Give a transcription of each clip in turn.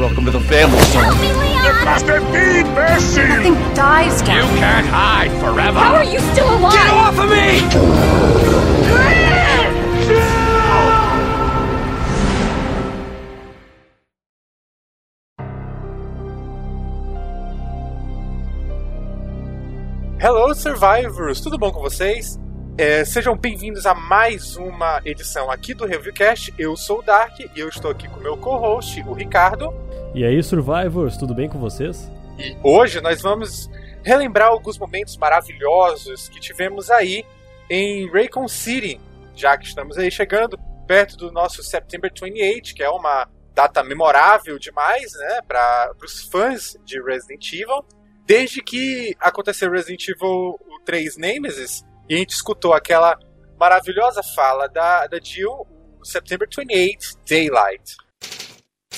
Welcome to the family, son. It must have been mercy! Nothing dies, You Captain. can't hide forever! How are you still alive? Get off of me! Hello, Survivors! Tudo bom com vocês? É, sejam bem-vindos a mais uma edição aqui do Reviewcast. Eu sou o Dark e eu estou aqui com o meu co-host, o Ricardo. E aí, Survivors, tudo bem com vocês? E hoje nós vamos relembrar alguns momentos maravilhosos que tivemos aí em Raycon City, já que estamos aí chegando perto do nosso September 28, que é uma data memorável demais, né, para os fãs de Resident Evil. Desde que aconteceu Resident Evil 3 Nemesis, e a gente escutou aquela maravilhosa fala da, da Jill, September 28 Daylight.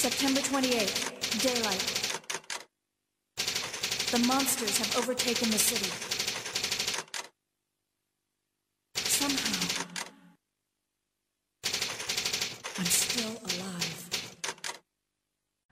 September 28th, daylight. The monsters have overtaken the city. Somehow, I'm still alive.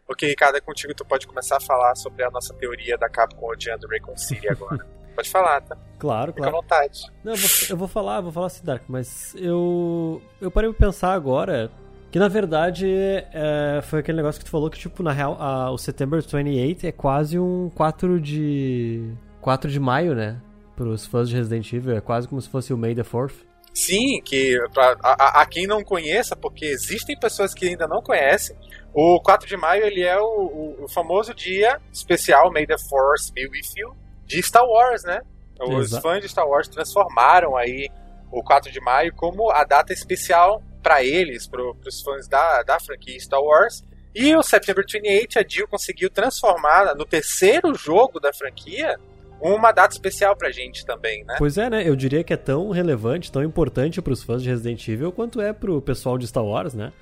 Ok, Ricardo, é contigo, tu pode começar a falar sobre a nossa teoria da Capcom odiando Raycon City agora. pode falar, tá? Claro, Fica à claro. vontade. Não, eu, vou, eu vou falar, vou falar assim, Dark, mas eu. Eu parei pra pensar agora que na verdade é, foi aquele negócio que tu falou que, tipo, na real, a- o September 28 é quase um 4 de. 4 de maio, né? Pros fãs de Resident Evil, é quase como se fosse o May the 4th. Sim, que pra, a, a- quem não conheça, porque existem pessoas que ainda não conhecem, o 4 de maio ele é o, o- o famoso dia especial May the Force be with you de Star Wars, né? Os Exa- fãs de Star Wars transformaram aí o 4 de maio como a data especial para eles, para os fãs da, da franquia Star Wars. E o September 28, a Jill conseguiu transformar no terceiro jogo da franquia uma data especial pra gente também, né? Pois é, né? Eu diria que é tão relevante, tão importante pros fãs de Resident Evil quanto é pro pessoal de Star Wars, né?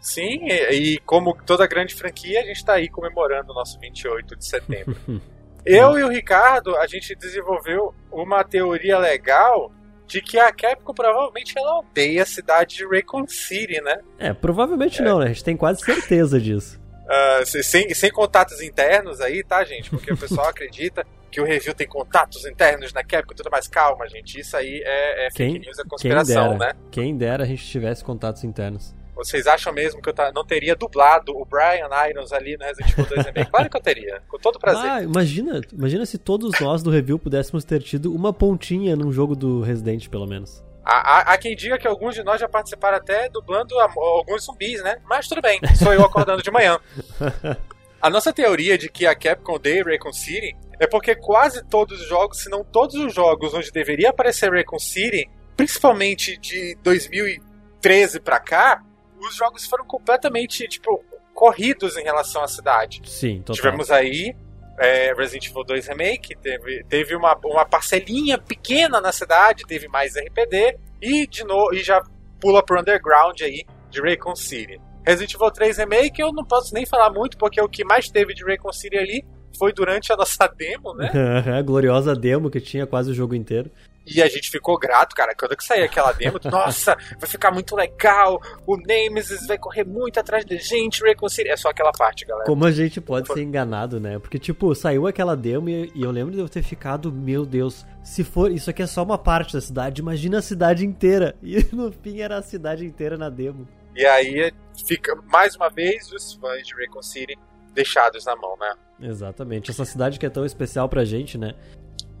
Sim, e, e como toda grande franquia, a gente está aí comemorando o nosso 28 de setembro. Eu e o Ricardo, a gente desenvolveu uma teoria legal de que a Capcom provavelmente ela odeia a cidade de Raycon City, né? É, provavelmente não, né? A gente tem quase certeza disso. Se- sem, sem contatos internos aí, tá, gente? Porque o pessoal acredita que o review tem contatos internos na Capcom e tudo mais. Calma, gente. Isso aí é, é fake Quem, news, é quem conspiração, dera, né? quem dera a gente tivesse contatos internos. Vocês acham mesmo que eu não teria dublado o Brian Irons ali no Resident Evil 2 Remake? Claro que eu teria, com todo prazer. Ah, imagina, imagina se todos nós do review pudéssemos ter tido uma pontinha num jogo do Resident, pelo menos. Há, há- há quem diga que alguns de nós já participaram até dublando a- alguns zumbis, né? Mas tudo bem, sou eu acordando de manhã. A nossa teoria de que a Capcom odeia Raycon City é porque quase todos os jogos, se não todos os jogos onde deveria aparecer Raycon City, principalmente de 2013 pra cá, os jogos foram completamente, tipo, corridos em relação à cidade. Sim, total. Tivemos aí é, Resident Evil 2 Remake, teve, teve uma, uma parcelinha pequena na cidade, teve mais RPD, e de novo e já pula pro underground aí de Raycon City. Resident Evil 3 Remake eu não posso nem falar muito, porque o que mais teve de Raycon City ali foi durante a nossa demo, né? a gloriosa demo que tinha quase o jogo inteiro. E a gente ficou grato, cara. Quando que sair aquela demo, nossa, vai ficar muito legal. O Nemesis vai correr muito atrás da gente. City. É só aquela parte, galera. Como a gente pode ser enganado, né? Porque, tipo, saiu aquela demo e, e eu lembro de eu ter ficado, meu Deus, se for, isso aqui é só uma parte da cidade, imagina a cidade inteira. E no fim era a cidade inteira na demo. E aí fica, mais uma vez, os fãs de Raycon City deixados na mão, né? Exatamente. Essa cidade que é tão especial pra gente, né?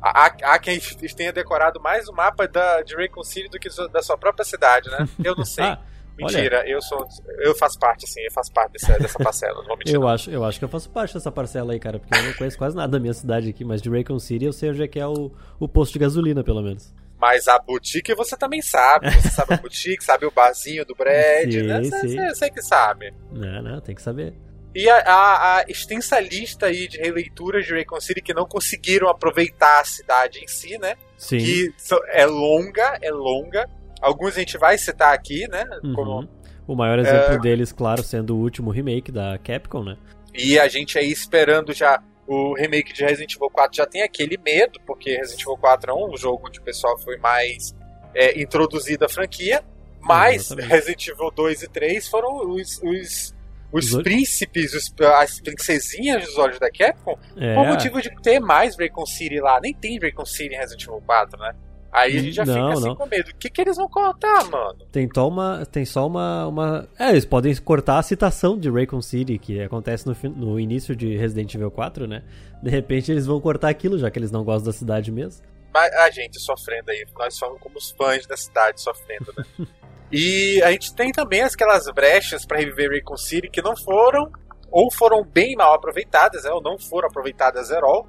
Há, há quem tenha decorado mais o mapa da, de Raycon City do que da sua própria cidade, né? Eu não sei. Ah, Mentira, eu sou. Eu faço parte, sim, eu faço parte dessa, dessa parcela, não vou mentir. Eu acho, eu acho que eu faço parte dessa parcela aí, cara, porque eu não conheço quase nada da minha cidade aqui, mas de Raycon City eu sei onde é que é o, o posto de gasolina, pelo menos. Mas a boutique você também sabe. Você sabe a boutique, sabe o barzinho do Brad, Sim, né? sim. Você você que sabe. Não, não, tem que saber. E a, a- a extensa lista aí de releituras de Raycon City que não conseguiram aproveitar a cidade em si, né? Sim. Que é longa, é longa. Alguns a gente vai citar aqui, né? Uhum. Como- O maior exemplo É. deles, claro, sendo o último remake da Capcom, né? E a gente aí esperando já o remake de Resident Evil 4 já tem aquele medo, porque Resident Evil 4 é um jogo onde o pessoal foi mais é, introduzido à franquia. Mas Exatamente. Resident Evil 2 e 3 foram os, os, os príncipes, os- as princesinhas dos olhos da Capcom, É. por motivo de ter mais Raycon City lá. Nem tem Raycon City em Resident Evil 4, né? Aí a gente já Não, fica assim não. com medo. O que, que eles vão contar, mano? Tem, só uma, tem só uma, uma. É, eles podem cortar a citação de Raycon City, que acontece no, no início de Resident Evil 4, né? De repente eles vão cortar aquilo, já que eles não gostam da cidade mesmo. Mas a gente sofrendo aí, nós somos como os fãs da cidade sofrendo, né? e a gente tem também aquelas brechas pra reviver Raycon City que não foram, ou foram bem mal aproveitadas, né? ou não foram aproveitadas at all.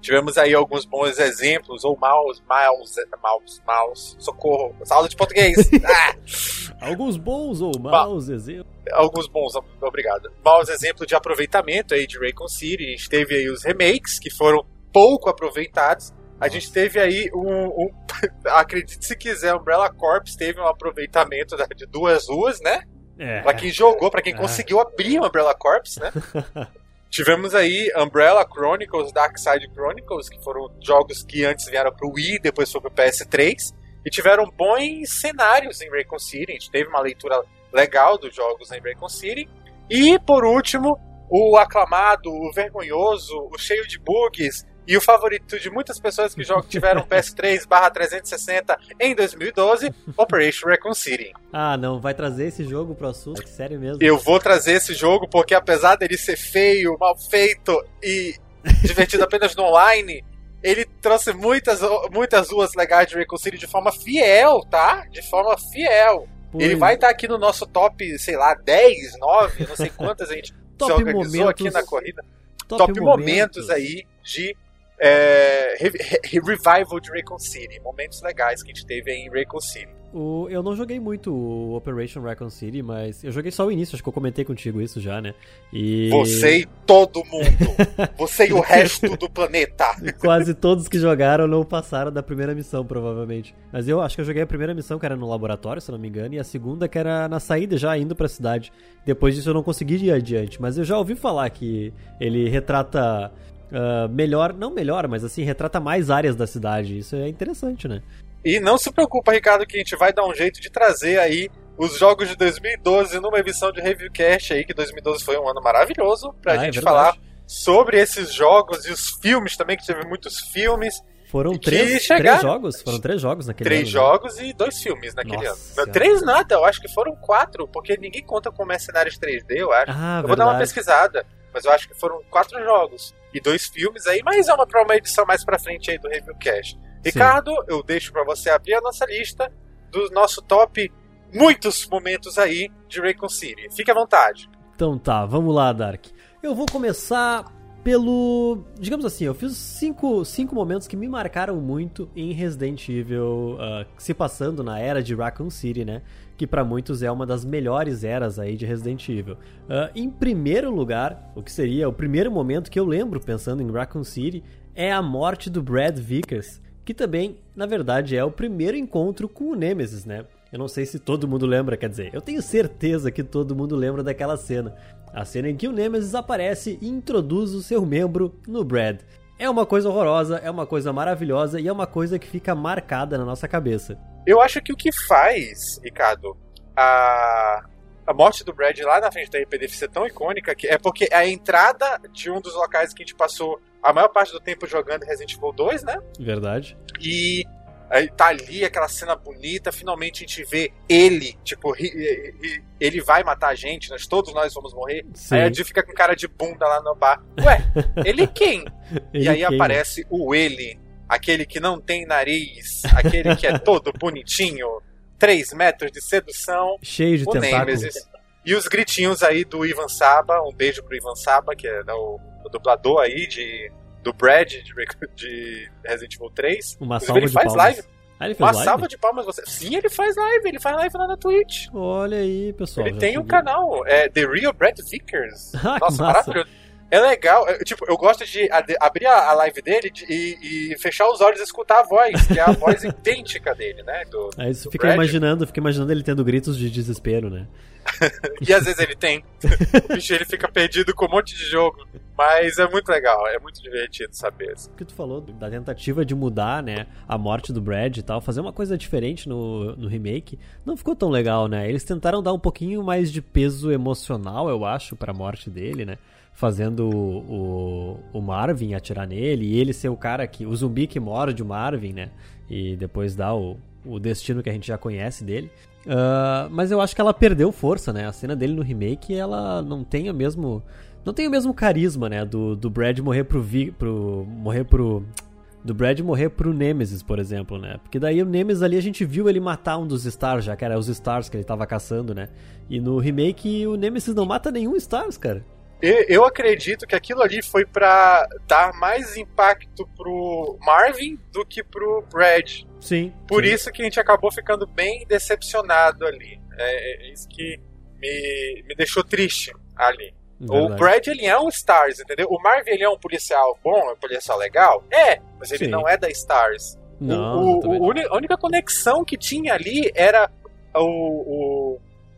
Tivemos aí alguns bons exemplos, ou maus, maus, maus, maus, socorro, aula de português. ah! Alguns bons ou maus exemplos. alguns bons, obrigado. Maus exemplos de aproveitamento aí de Raycon City. A gente teve aí os remakes que foram pouco aproveitados. A gente teve aí um, um acredite se quiser, Umbrella Corps teve um aproveitamento de duas ruas, né? É. Pra quem jogou, pra quem É. conseguiu abrir o Umbrella Corps, né? Tivemos aí Umbrella Chronicles, Dark Side Chronicles, que foram jogos que antes vieram pro Wii, depois foi pro PS3, e tiveram bons cenários em Raycon City. A gente teve uma leitura legal dos jogos em Raycon City. E, por último, o aclamado, o vergonhoso, o cheio de bugs e o favorito de muitas pessoas que jogam, tiveram PS3 360 em 2012, Operation Raycon City. Ah, não, vai trazer esse jogo pro assunto? Sério mesmo? Eu vou trazer esse jogo porque, apesar dele ser feio, mal feito e divertido apenas no online, ele trouxe muitas, muitas ruas legais de Raycon City de forma fiel, tá? De forma fiel. Pois- Ele vai estar aqui no nosso top, sei lá, 10, 9, não sei quantas a gente Top se organizou momentos- aqui na corrida. Top, momentos. aí de é, re- re- revival de Raycon City. Momentos legais que a gente teve em Raycon City. O- eu não joguei muito o Operation Raccoon City, mas eu joguei só o início, acho que eu comentei contigo isso já, né? E Você e todo mundo. Você e o resto do planeta. quase todos que jogaram não passaram da primeira missão, provavelmente. Mas eu acho que eu joguei a primeira missão, que era no laboratório, se não me engano, e a segunda que era na saída, já indo pra cidade. Depois disso eu não consegui ir adiante, mas eu já ouvi falar que ele retrata ah, melhor, não melhor, mas assim, retrata mais áreas da cidade. Isso é interessante, né? E não se preocupa, Ricardo, que a gente vai dar um jeito de trazer aí os jogos de 2012 numa edição de Reviewcast aí, que 2012 foi um ano maravilhoso pra Ah, é gente verdade. falar sobre esses jogos e os filmes também, que teve muitos filmes. Foram três, chegaram- três jogos? Foram três jogos naquele três ano, né? jogos e dois filmes naquele Nossa ano. Três nada, eu acho que foram quatro, porque ninguém conta com mercenários 3D, eu acho. Ah, eu vou dar uma verdade. pesquisada, mas eu acho que foram quatro jogos e dois filmes aí, mas é uma uma edição mais pra frente aí do Reviewcast. Ricardo, eu deixo pra você abrir a nossa lista do nosso top muitos momentos aí de Raycon City. Fique à vontade. Então tá, vamos lá, Dark. Eu vou começar pelo. Digamos assim, eu fiz cinco, cinco momentos que me marcaram muito em Resident Evil, ah, se passando na era de Raccoon City, né? Que pra muitos é uma das melhores eras aí de Resident Evil. Ah, em primeiro lugar, o que seria o primeiro momento que eu lembro pensando em Raccoon City é a morte do Brad Vickers, que também, na verdade, é o primeiro encontro com o Nemesis, né? Eu não sei se todo mundo lembra, quer dizer, eu tenho certeza que todo mundo lembra daquela cena. A cena em que o Nemesis aparece e introduz o seu membro no Brad. É uma coisa horrorosa, é uma coisa maravilhosa e é uma coisa que fica marcada na nossa cabeça. Eu acho que o que faz, Ricardo, a, a morte do Brad lá na frente da RPD ser tão icônica que é porque é a entrada de um dos locais que a gente passou a maior parte do tempo jogando Resident Evil 2, né? Verdade? E aí tá ali aquela cena bonita, finalmente a gente vê ele, tipo, ele vai matar a gente, nós todos nós vamos morrer. Sim. Aí a Jill fica com cara de bunda lá no bar. Ué, ele quem? Ele e aí queima. aparece o ele, aquele que não tem nariz, aquele que é todo bonitinho, 3 metros de sedução, Cheio de o tentáculos. Nemesis. E os gritinhos aí do Ivan Saba, um beijo pro Ivan Saba, que é o, o dublador aí de, do Brad de, de Resident Evil 3. Uma Inclusive, salva ele de faz palmas. live. Ah, ele fez Uma live? salva de palmas você. Sim, ele faz live, ele faz live lá na Twitch. Olha aí, pessoal. ele tem um canal, é The Real Brad Vickers. Ah, Nossa, maravilhoso. É legal, é, tipo, eu gosto de ad- abrir a, a live dele de- e, e fechar os olhos e escutar a voz, que é a voz idêntica dele, né? Do, Aí você do fica Brad. imaginando, fica imaginando ele tendo gritos de desespero, né? e às vezes ele tem. O bicho ele fica perdido com um monte de jogo. Mas é muito legal, é muito divertido saber. O que tu falou da tentativa de mudar, né, a morte do Brad e tal, fazer uma coisa diferente no, no remake, não ficou tão legal, né? Eles tentaram dar um pouquinho mais de peso emocional, eu acho, pra morte dele, né? Fazendo o, o, o Marvin atirar nele e ele ser o cara que. o zumbi que morde o Marvin, né? E depois dá o, o destino que a gente já conhece dele. Uh, mas eu acho que ela perdeu força, né? A cena dele no remake, ela não tem o mesmo não tem o mesmo carisma, né? Do, do Brad morrer pro, Vi, pro. morrer pro. Do Brad morrer pro Nemesis, por exemplo, né? Porque daí o Nemesis ali a gente viu ele matar um dos Stars, já era os Stars que ele tava caçando, né? E no remake o Nemesis não mata nenhum Stars, cara. Eu acredito que aquilo ali foi para dar mais impacto pro Marvin do que pro Brad. Sim. Por sim. isso que a gente acabou ficando bem decepcionado ali. É, é isso que me, me deixou triste ali. Verdade. O Brad, ele é um Stars, entendeu? O Marvin, ele é um policial bom, é um policial legal? É, mas ele Sim. não é da Stars. Não, o, o, o a única conexão que tinha ali era o, o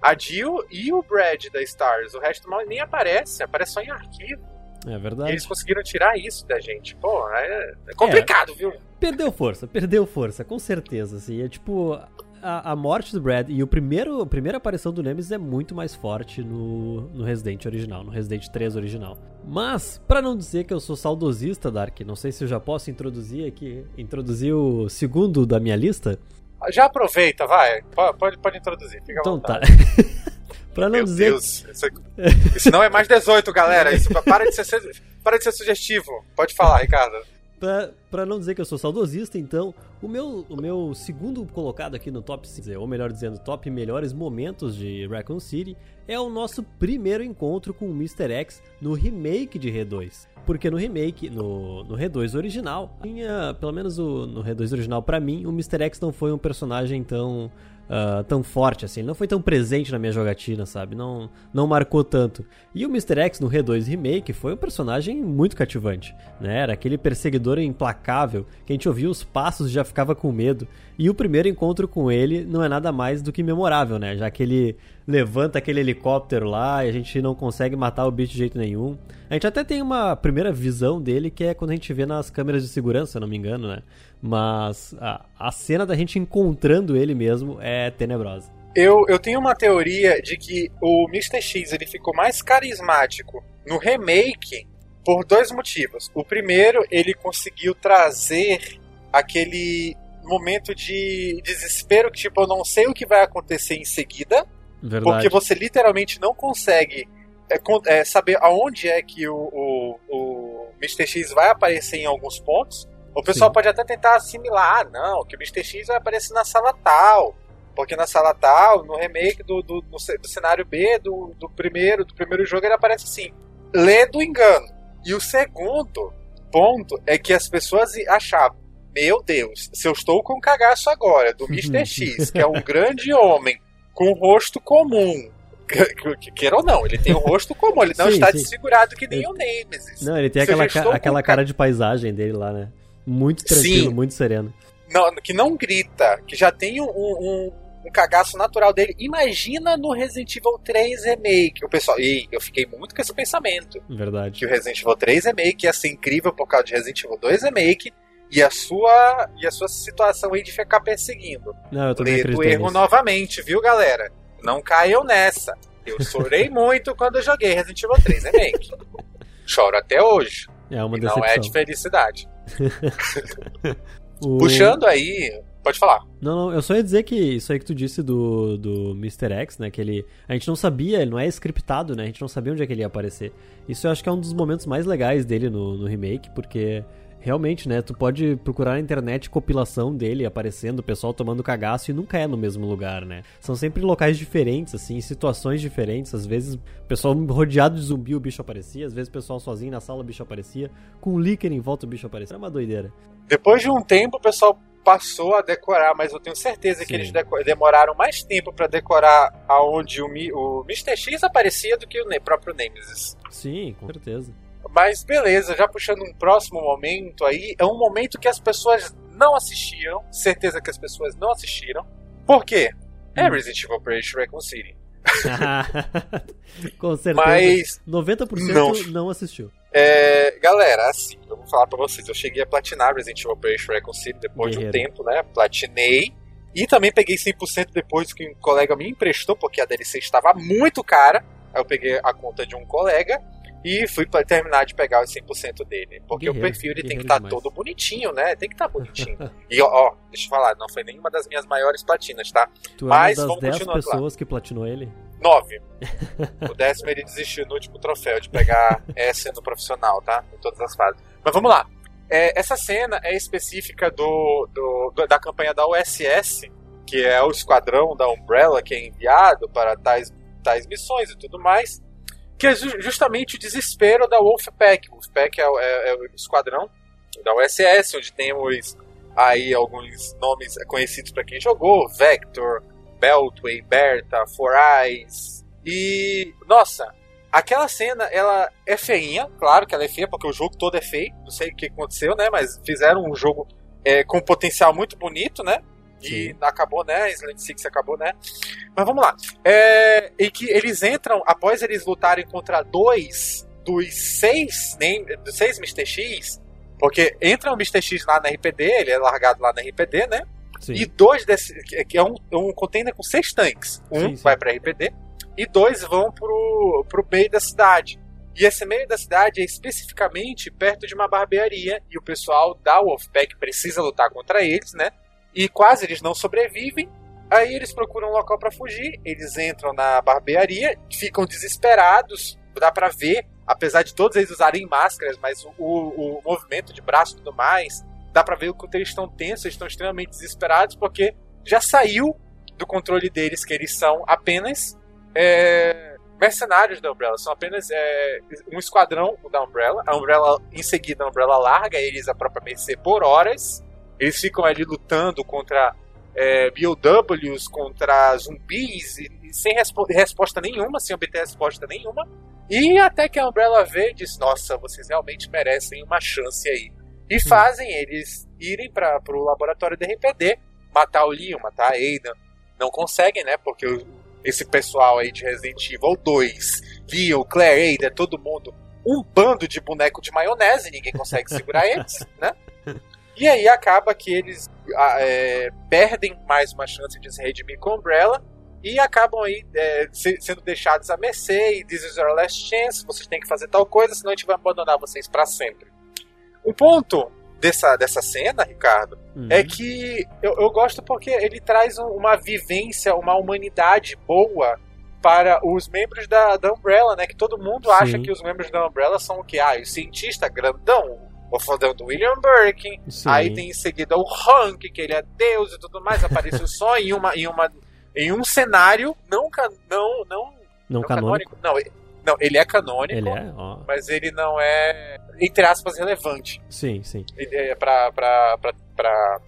a Jill e o Brad da Stars. O resto mal nem aparece, aparece só em arquivo. É E verdade. eles conseguiram tirar isso da gente. Pô, é, é complicado, viu? Perdeu força, perdeu força, com certeza, assim. É tipo. A, a morte do Brad e o primeiro, a primeira aparição do Nemesis é muito mais forte no, no Resident original, no Resident 3 original. Mas, pra não dizer que eu sou saudosista, Dark, não sei se eu já posso introduzir aqui, introduzir o segundo da minha lista. Já aproveita, vai. Po- Pode, pode introduzir, Então tá. pra não Meu dizer Deus, isso, isso não é mais 18, galera. Isso para de ser, para de ser sugestivo. Pode falar, Ricardo. Pra não dizer que eu sou saudosista, então, o meu, o meu segundo colocado aqui no top 5, ou melhor dizendo, top melhores momentos de Raccoon City, é o nosso primeiro encontro com o Mr. X no remake de R2. Porque no remake, no, no R2 original, tinha, pelo menos o, no R2 original, pra mim, o Mr. X não foi um personagem tão, ah, tão forte assim, ele não foi tão presente na minha jogatina, sabe? Não, não marcou tanto. E o Mr. X no R2 Remake foi um personagem muito cativante, né? Era aquele perseguidor implacável que a gente ouvia os passos e já ficava com medo. E o primeiro encontro com ele não é nada mais do que memorável, né? Já que ele levanta aquele helicóptero lá e a gente não consegue matar o bicho de jeito nenhum. A gente até tem uma primeira visão dele que é quando a gente vê nas câmeras de segurança, se não me engano, né? Mas a, a cena da gente encontrando ele mesmo é tenebrosa. Eu, eu tenho uma teoria de que o Mr. X ele ficou mais carismático no remake por dois motivos. O primeiro, ele conseguiu trazer aquele momento de desespero que, tipo, eu não sei o que vai acontecer em seguida, Verdade. porque você literalmente não consegue é, é, saber aonde é que o, o, o Mr. X vai aparecer em alguns pontos. O pessoal Sim. pode até tentar assimilar, ah, não, que o Mr. X vai aparecer na sala tal. Porque na sala tal, no remake do, do, do ce- do cenário B do, do primeiro do primeiro jogo, ele aparece assim. Lê do engano. E o segundo ponto é que as pessoas achavam, meu Deus, se eu estou com um cagaço agora do Mr. X, que é um grande homem com um rosto comum, que- que- queira ou não, ele tem um rosto comum, ele não Sim, está sim. desfigurado que nem Ele- o Nemesis. Não, ele tem aquela, ca- aquela ca- cara de paisagem dele lá, né? Muito tranquilo, Sim. muito sereno. não, que não grita, que já tem um, um, um cagaço natural dele. Imagina no Resident Evil 3 Remake. O pessoal, e eu fiquei muito com esse pensamento. Verdade. Que o Resident Evil 3 Remake ia ser incrível por causa de Resident Evil 2 Remake e a sua, e a sua situação aí de ficar perseguindo. Não, eu também Lê do acredito erro nisso. novamente, viu, galera? Não caiam nessa. Eu chorei muito quando eu joguei Resident Evil 3 Remake. Choro até hoje. É uma E não é de decepção. felicidade. O- Puxando aí. Pode falar. Não, não, eu só ia dizer que isso aí que tu disse do, do Mr. X, né? Que ele. A gente não sabia, ele não é scriptado, né? A gente não sabia onde é que ele ia aparecer. Isso eu acho que é um dos momentos mais legais dele no, no remake, porque realmente, né? Tu pode procurar na internet compilação dele aparecendo, o pessoal tomando cagaço e nunca é no mesmo lugar, né? São sempre locais diferentes, assim, situações diferentes. Às vezes, o pessoal rodeado de zumbi, o bicho aparecia. Às vezes, o pessoal sozinho na sala, o bicho aparecia. Com o líquido em volta, o bicho aparecia. É uma doideira. Depois de um tempo, o pessoal passou a decorar, mas eu tenho certeza que Sim. eles deco- demoraram mais tempo pra decorar aonde o, Mi- o Mr. X aparecia do que o Ne- próprio Nemesis. Sim, com certeza. Mas beleza, já puxando um próximo momento aí, é um momento que as pessoas não assistiram, certeza que as pessoas não assistiram. Por quê? É Hum. Resident Evil Operation Raccoon City. Com certeza. Mas 90% não. não. assistiu. É, galera, assim, eu vou falar pra vocês. Eu cheguei a platinar Resident Evil Operation Recon City depois de um Guerreiro. tempo, né? Platinei. E também peguei 100% depois que um colega me emprestou, porque a DLC estava muito cara. Aí eu peguei a conta de um colega e fui pra terminar de pegar os 100% dele. Porque o perfil ele tem que estar demais. todo bonitinho, né? Tem que estar bonitinho. e ó, ó, deixa eu falar, não foi nenhuma das minhas maiores platinas, tá? Tu Mas é uma vamos das 10 continuando lá. pessoas que platinou ele? Nove. O décimo ele desistiu no último troféu de pegar S no profissional, tá? Em todas as fases. Mas vamos lá. É, essa cena é específica do, do- do- da campanha da USS, que é o esquadrão da Umbrella que é enviado para tais, tais missões e tudo mais. Que é ju- justamente o desespero da Wolfpack. Wolfpack é, é- é o esquadrão da USS, onde temos aí alguns nomes conhecidos para quem jogou: Vector, Beltway, Berta, Four Eyes. E, nossa, aquela cena, ela é feinha, claro que ela é feia, porque o jogo todo é feio, não sei o que aconteceu, né, mas fizeram um jogo é, com potencial muito bonito, né, e Sim. acabou, né, Slant Six acabou, né, mas vamos lá. É, e que eles entram, após eles lutarem contra dois dos seis, nem, dos seis Mr. X, porque entra o Mr. X lá na RPD, ele é largado lá na RPD, né, Sim. e dois desse. que- que é um, um container com seis tanques. Um Sim, sim. vai pra RPD e dois vão pro, pro meio da cidade. E esse meio da cidade é especificamente perto de uma barbearia. E o pessoal da Wolfpack precisa lutar contra eles, né? E quase eles não sobrevivem. Aí eles procuram um local pra fugir. Eles entram na barbearia, ficam desesperados. Dá pra ver, apesar de todos eles usarem máscaras, mas o, o, movimento de braço e tudo mais, dá pra ver o quanto eles estão tensos, eles estão extremamente desesperados, porque já saiu do controle deles que eles são apenas é, mercenários da Umbrella, são apenas é, um esquadrão da Umbrella. A Umbrella, em seguida, a Umbrella larga eles a própria mercê por horas. Eles ficam ali lutando contra é, BOWs, contra zumbis, e, e sem respo- resposta nenhuma, sem obter resposta nenhuma. E até que a Umbrella vê e diz: Nossa, vocês realmente merecem uma chance aí. E fazem eles irem para o laboratório da RPD, matar o Leon, matar a Ada. Não conseguem, né? Porque esse pessoal aí de Resident Evil 2, Leon, Claire, Ada, todo mundo, um bando de boneco de maionese, ninguém consegue segurar eles, né? E aí acaba que eles ah, é, perdem mais uma chance de se redimir com a Umbrella e acabam aí é, se- sendo deixados à mercê e this is our last chance, vocês têm que fazer tal coisa, senão a gente vai abandonar vocês para sempre. O ponto dessa, dessa cena, Ricardo, Uhum. é que eu, eu gosto porque ele traz um- uma vivência, uma humanidade boa para os membros da, da Umbrella, né? Que todo mundo Sim. acha que os membros da Umbrella são o quê? Ah, o cientista grandão, o fodão do William Birkin, Sim. Aí tem em seguida o Hank, que ele é Deus e tudo mais, apareceu só em uma em uma em um cenário não não não, Não não canônico. Não, ele, não, ele é canônico, Ele é? Ó. mas ele não é entre aspas relevante Sim, sim. ele é pra, pra, pra, pra,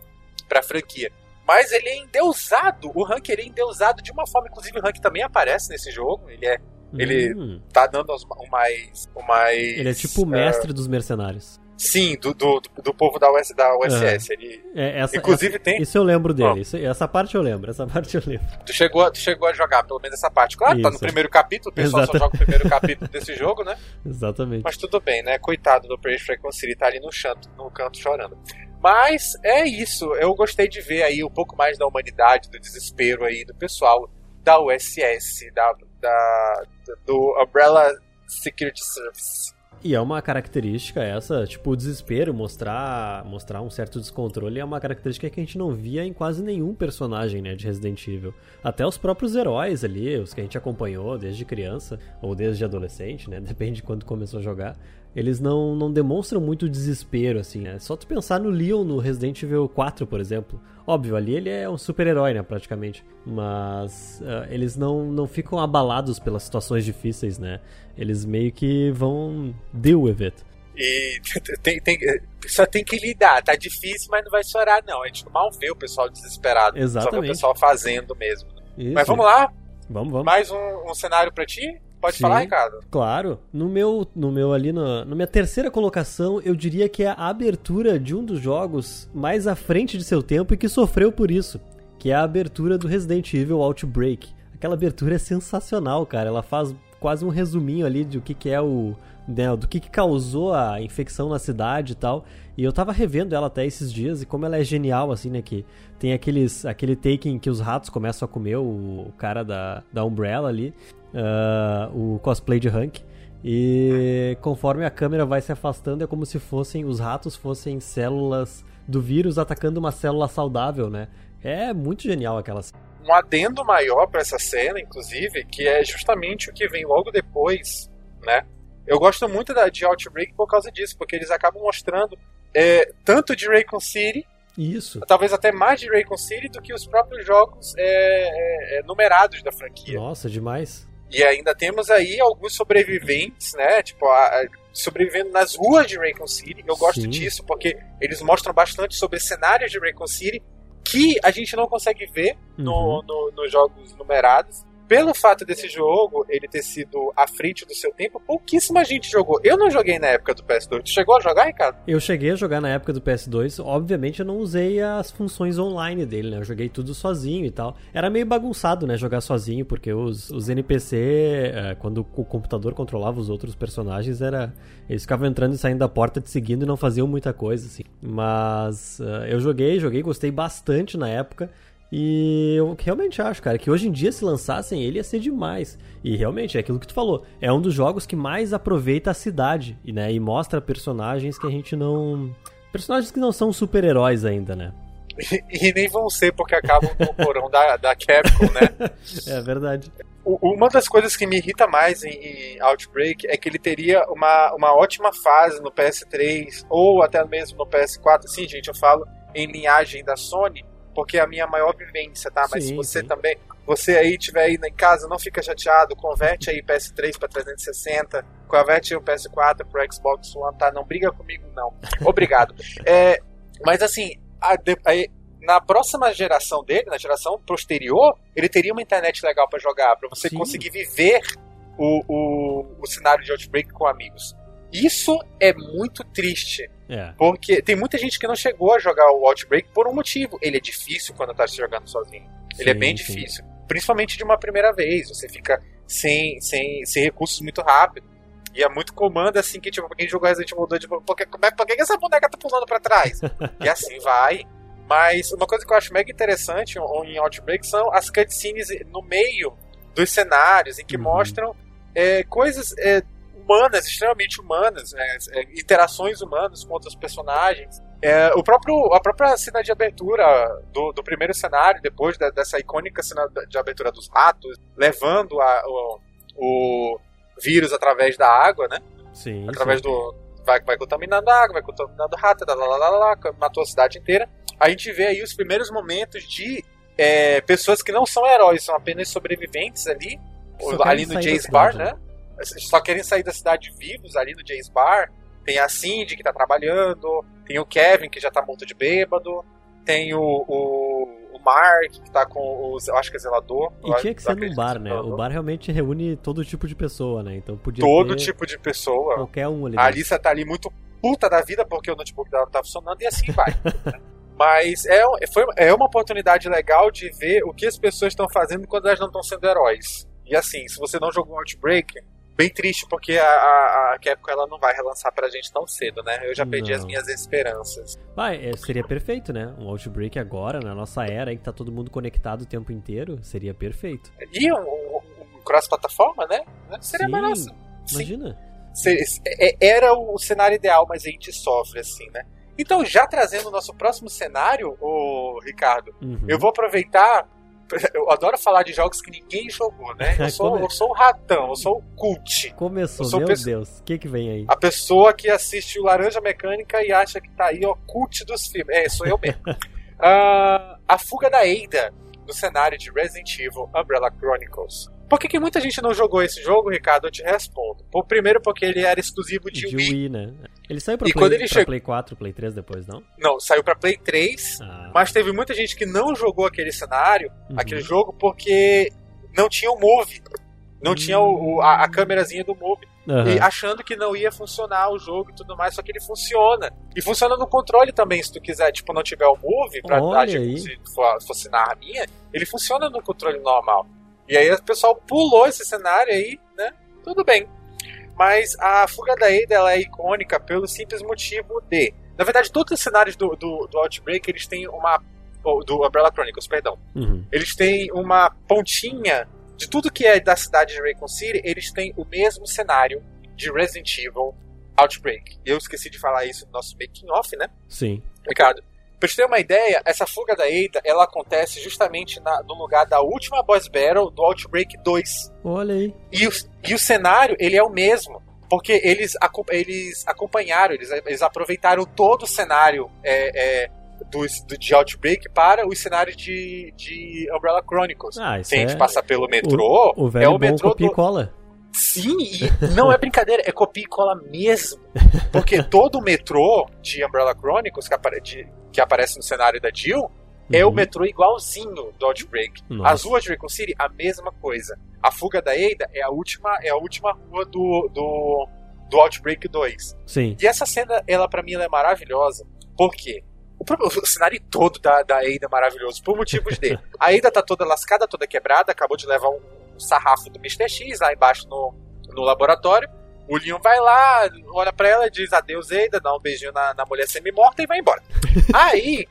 pra franquia. Mas ele é endeusado. O Hank ele é endeusado de uma forma, inclusive o Hank também aparece nesse jogo. Ele é Ele- Hum. tá dando o mais o mais Ele é tipo o mestre dos mercenários. Sim, do, do, do povo da, US, da USS. Ele É, essa, inclusive essa- tem Isso eu lembro dele. Isso- essa parte eu lembro. Essa parte eu lembro. Tu chegou, tu chegou a jogar pelo menos essa parte. Claro, tá no Isso. primeiro capítulo, o pessoal Exato. só joga o primeiro capítulo desse jogo, né? Exatamente. Mas tudo bem, né? Coitado do Praise Frequency City, tá ali no, chanto, no canto chorando. Mas é isso, eu gostei de ver aí um pouco mais da humanidade, do desespero aí do pessoal da USS, da, da, do Umbrella Security Service. E é uma característica essa, tipo, o desespero, mostrar, mostrar um certo descontrole é uma característica que a gente não via em quase nenhum personagem, né, de Resident Evil. Até os próprios heróis ali, os que a gente acompanhou desde criança, ou desde adolescente, né, depende de quando começou a jogar, eles não, não demonstram muito desespero, assim, né. Só tu pensar no Leon no Resident Evil 4, por exemplo. Óbvio, ali ele é um super-herói, né, praticamente. Mas ah, eles não, não ficam abalados pelas situações difíceis, né. Eles meio que vão deal with it. E tem, tem, só tem que lidar, tá difícil, mas não vai chorar, não. A gente mal vê o pessoal desesperado. Só vê o Exatamente. pessoal fazendo mesmo. Isso. Mas vamos lá, Vamos, vamos. mais um, um cenário pra ti? Pode Sim. falar, Ricardo? Claro. No meu, no meu ali, na, na minha terceira colocação, eu diria que é a abertura de um dos jogos mais à frente de seu tempo e que sofreu por isso. Que é a abertura do Resident Evil Outbreak. aquela abertura é sensacional, cara. Ela faz quase um resuminho ali de o que, que é o. Né, do que, que causou a infecção na cidade e tal. E eu tava revendo ela até esses dias e como ela é genial, assim, né? Que tem aqueles, aquele take em que os ratos começam a comer o, o cara da, da Umbrella ali, uh, o cosplay de Hank. E conforme a câmera vai se afastando, é como se fossem os ratos fossem células do vírus atacando uma célula saudável, né? É muito genial aquela cena. Um adendo maior para essa cena, inclusive, que é justamente o que vem logo depois, né? Eu gosto muito da, de Outbreak por causa disso, porque eles acabam mostrando é, tanto de Raycon City, Isso. talvez até mais de Raycon City do que os próprios jogos é, é, é, numerados da franquia. Nossa, demais. E ainda temos aí alguns sobreviventes, né? Tipo, a, a, sobrevivendo nas ruas de Raycon City. Eu gosto Sim. disso porque eles mostram bastante sobre cenários de Raycon City que a gente não consegue ver no, Uhum. no- nos jogos numerados. Pelo fato desse jogo ele ter sido à frente do seu tempo, pouquíssima gente jogou. Eu não joguei na época do PS2. Tu chegou a jogar, Ricardo? Eu cheguei a jogar na época do PS2, obviamente eu não usei as funções online dele, né? Eu joguei tudo sozinho e tal. Era meio bagunçado, né? Jogar sozinho, porque os, os NPC, é, quando o computador controlava os outros personagens, era. Eles ficavam entrando e saindo da porta te seguindo e não faziam muita coisa, assim. Mas é, eu joguei, joguei, gostei bastante na época. E eu realmente acho, cara, que hoje em dia se lançassem ele ia ser demais. E realmente, é aquilo que tu falou. É um dos jogos que mais aproveita a cidade, e, né? E mostra personagens que a gente não. Personagens que não são super-heróis ainda, né? E, nem vão ser porque acabam no porão da, da Capcom, né? É verdade. Uma das coisas que me irrita mais em, em Outbreak é que ele teria uma, uma ótima fase no PS3 ou até mesmo no PS4. Sim, gente, eu falo em linhagem da Sony, porque é a minha maior vivência, tá? Mas se Sim, você sim. também, você aí tiver aí em casa, não fica chateado, converte aí PS3 para 360, converte aí o PS4 pro Xbox One, tá? Não briga comigo, não. Obrigado. É, mas assim, a aí, na próxima geração dele, na geração posterior, ele teria uma internet legal pra jogar, pra você Sim. conseguir viver o, o, o cenário de Outbreak com amigos. Isso é muito triste, É. porque tem muita gente que não chegou a jogar o Outbreak por um motivo. Ele é difícil quando tá se jogando sozinho. Ele é Sim, bem sim. difícil. Principalmente de uma primeira vez. Você fica sem, sem, sem recursos muito rápido. E é muito comando assim que, tipo, quem jogou Resident Evil 2, tipo, por que, como é- por que essa boneca tá pulando pra trás? e assim vai. Mas uma coisa que eu acho mega interessante em- em Outbreak são as cutscenes no meio dos cenários, em que Uhum. mostram é, coisas é, humanas, extremamente humanas, né, é, interações humanas com outros personagens. É, o próprio, a própria cena de abertura do, do primeiro cenário, depois da- dessa icônica cena de abertura dos ratos, levando a- o, o vírus através da água, né? Sim. através sim. do. Vai, vai contaminando a água, vai contaminando o rato, lá, lá, lá, lá, lá, matou a cidade inteira. A gente vê aí os primeiros momentos de é, pessoas que não são heróis, são apenas sobreviventes ali, ali no cidade, Bar, né? Só querem sair da cidade vivos ali no Jace Bar. Tem a Cindy que tá trabalhando, tem o Kevin que já tá morto de bêbado, tem o, o, o Mark que tá com os. Eu acho que é zelador. E eu tinha que ser num bar, né? zelador. O bar realmente reúne todo tipo de pessoa, né? Então podia Todo tipo de pessoa. qualquer um ali. A. Alissa tá ali muito puta da vida porque o notebook dela não tá funcionando e assim vai. Mas é, foi, é uma oportunidade legal de ver o que as pessoas estão fazendo quando elas não estão sendo heróis. E assim, se você não jogou Outbreak, bem triste porque a, a, a Capcom ela não vai relançar pra gente tão cedo, né? Eu já perdi Não. as minhas esperanças. Vai, é, seria perfeito, né? Um Outbreak agora, na nossa era, em que tá todo mundo conectado o tempo inteiro, seria perfeito. E um, um, um cross-plataforma, né? Seria Sim, maravilhoso. Sim. Imagina. Se- é- era o cenário ideal, mas a gente sofre assim, né? Então, já trazendo o nosso próximo cenário, ô Ricardo, Uhum. Eu vou aproveitar. Eu adoro falar de jogos que ninguém jogou, né? Eu sou, eu sou o ratão, eu sou o cult. Começou, meu pesso- Deus. O que que vem aí? A pessoa que assiste o Laranja Mecânica e acha que tá aí, ó, cult dos filmes. É, sou eu mesmo. Ah, a fuga da Ada no cenário de Resident Evil Umbrella Chronicles. Por que, que muita gente não jogou esse jogo, Ricardo? Eu te respondo. Por, primeiro, porque ele era exclusivo de, De Wii. Wii, né? Ele saiu pra, E Play, quando ele pra chegou- Play 4, Play 3 depois, não? Não, saiu pra Play 3, Ah, mas teve muita gente que não jogou aquele cenário uhum. aquele jogo porque não tinha o Move. Não Hum. tinha o, a, a câmerazinha do Move. Aham. E achando que não ia funcionar o jogo e tudo mais, só que ele funciona. E funciona no controle também, se tu quiser, tipo, não tiver o Move pra aí. como se fosse na arminha, ele funciona no controle normal. E aí o pessoal pulou esse cenário aí, né? Tudo bem. Mas a fuga da Ada ela é icônica pelo simples motivo de. Na verdade, todos os cenários do, do, do Outbreak eles têm uma. ou Do Umbrella Chronicles, perdão. Uhum. Eles têm uma pontinha de tudo que é da cidade de Raycon City, eles têm o mesmo cenário de Resident Evil Outbreak. Eu esqueci de falar isso no nosso making off, né? Sim. Ricardo, pra gente ter uma ideia, essa fuga da Ada, ela acontece justamente na- no lugar da última boss battle do Outbreak 2. Olha aí. E o, e o cenário, ele é o mesmo. Porque eles, eles acompanharam, eles, eles aproveitaram todo o cenário é, é, do, do, de Outbreak para os cenários de, de Umbrella Chronicles. Ah, isso Se a gente é passar pelo metrô, o velho é o metrô copia do, e cola. Sim, e não é brincadeira, é copia e cola mesmo. Porque todo o metrô de Umbrella Chronicles que, apare- de- que aparece no cenário da Jill é o Uhum. metrô igualzinho do Outbreak. Nossa. As ruas de Raccoon City, a mesma coisa. A fuga da Ada é a última, é a última rua do, do, do Outbreak 2. Sim. E essa cena, ela para mim, ela é maravilhosa. Por quê? O, o cenário todo da, da Ada é maravilhoso, por motivos de. A Ada tá toda lascada, toda quebrada, acabou de levar um, um sarrafo do Mr. X lá embaixo no, no laboratório. O Leon vai lá, olha pra ela, diz adeus, Ada, dá um beijinho na, na mulher semi-morta e vai embora. Aí,